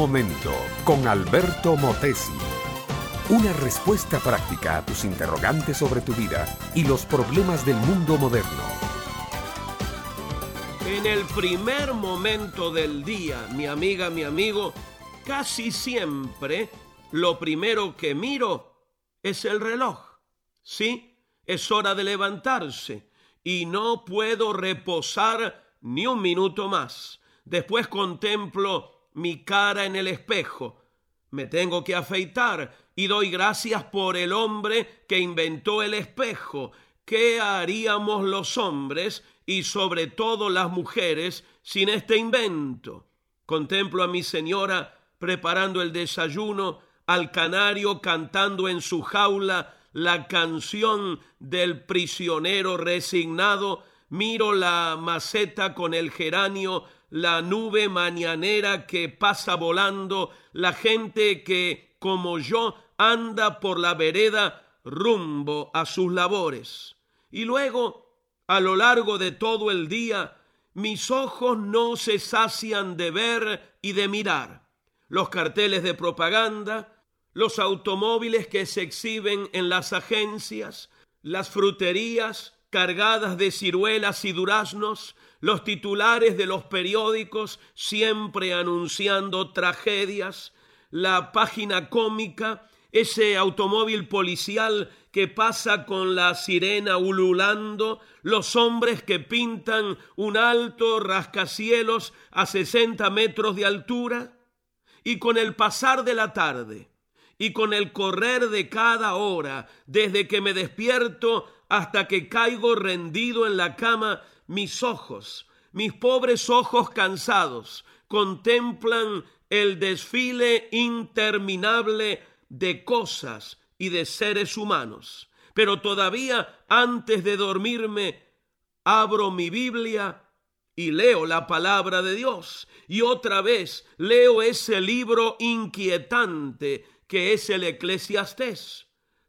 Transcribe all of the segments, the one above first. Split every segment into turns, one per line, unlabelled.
momento con Alberto Motesi. Una respuesta práctica a tus interrogantes sobre tu vida y los problemas del mundo moderno.
En el primer momento del día, mi amiga, mi amigo, casi siempre lo primero que miro es el reloj. Sí, es hora de levantarse y no puedo reposar ni un minuto más. Después contemplo mi cara en el espejo. Me tengo que afeitar y doy gracias por el hombre que inventó el espejo. ¿Qué haríamos los hombres y sobre todo las mujeres sin este invento? Contemplo a mi señora preparando el desayuno, al canario cantando en su jaula la canción del prisionero resignado, miro la maceta con el geranio, la nube mañanera que pasa volando, la gente que, como yo, anda por la vereda rumbo a sus labores. Y luego, a lo largo de todo el día, mis ojos no se sacian de ver y de mirar. Los carteles de propaganda, los automóviles que se exhiben en las agencias, las fruterías cargadas de ciruelas y duraznos, los titulares de los periódicos siempre anunciando tragedias, la página cómica, ese automóvil policial que pasa con la sirena ululando, los hombres que pintan un alto rascacielos a sesenta metros de altura, y con el pasar de la tarde, y con el correr de cada hora, desde que me despierto hasta que caigo rendido en la cama, mis ojos, mis pobres ojos cansados, contemplan el desfile interminable de cosas y de seres humanos. Pero todavía antes de dormirme, abro mi Biblia y leo la palabra de Dios. Y otra vez leo ese libro inquietante que es el eclesiastés.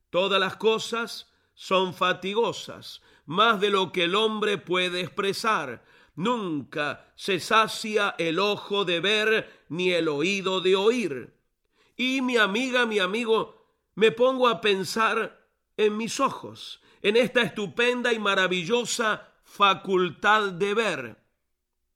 Todas las cosas son fatigosas, más de lo que el hombre puede expresar. Nunca se sacia el ojo de ver ni el oído de oír. Y mi amiga, mi amigo, me pongo a pensar en mis ojos, en esta estupenda y maravillosa facultad de ver.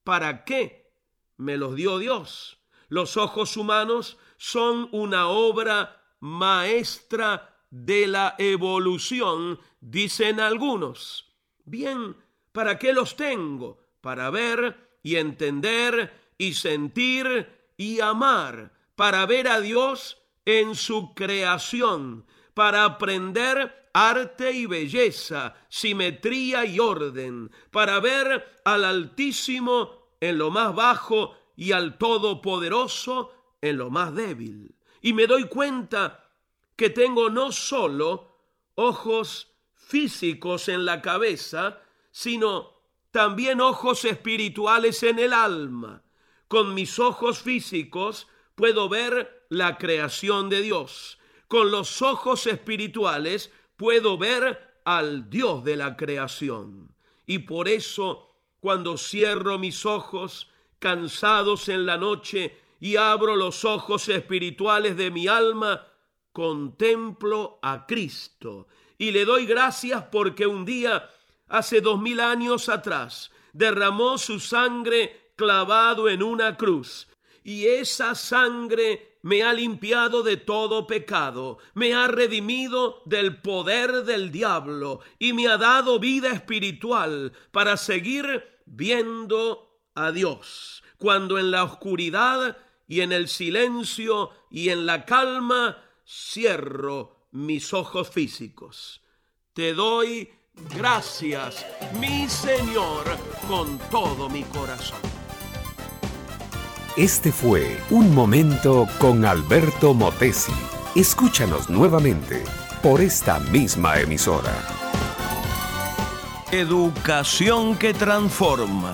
¿Para qué me los dio Dios? Los ojos humanos son una obra maestra de la evolución, dicen algunos. Bien, ¿para qué los tengo? Para ver y entender y sentir y amar, para ver a Dios en su creación, para aprender arte y belleza, simetría y orden, para ver al Altísimo en lo más bajo y al Todopoderoso en lo más débil. Y me doy cuenta que tengo no solo ojos físicos en la cabeza, sino también ojos espirituales en el alma. Con mis ojos físicos puedo ver la creación de Dios. Con los ojos espirituales puedo ver al Dios de la creación. Y por eso, cuando cierro mis ojos, cansados en la noche, y abro los ojos espirituales de mi alma, contemplo a Cristo y le doy gracias porque un día, hace dos mil años atrás, derramó su sangre clavado en una cruz y esa sangre me ha limpiado de todo pecado, me ha redimido del poder del diablo y me ha dado vida espiritual para seguir viendo a Dios. Cuando en la oscuridad y en el silencio y en la calma cierro mis ojos físicos. Te doy gracias, mi Señor, con todo mi corazón.
Este fue Un Momento con Alberto Motesi. Escúchanos nuevamente por esta misma emisora.
Educación que transforma.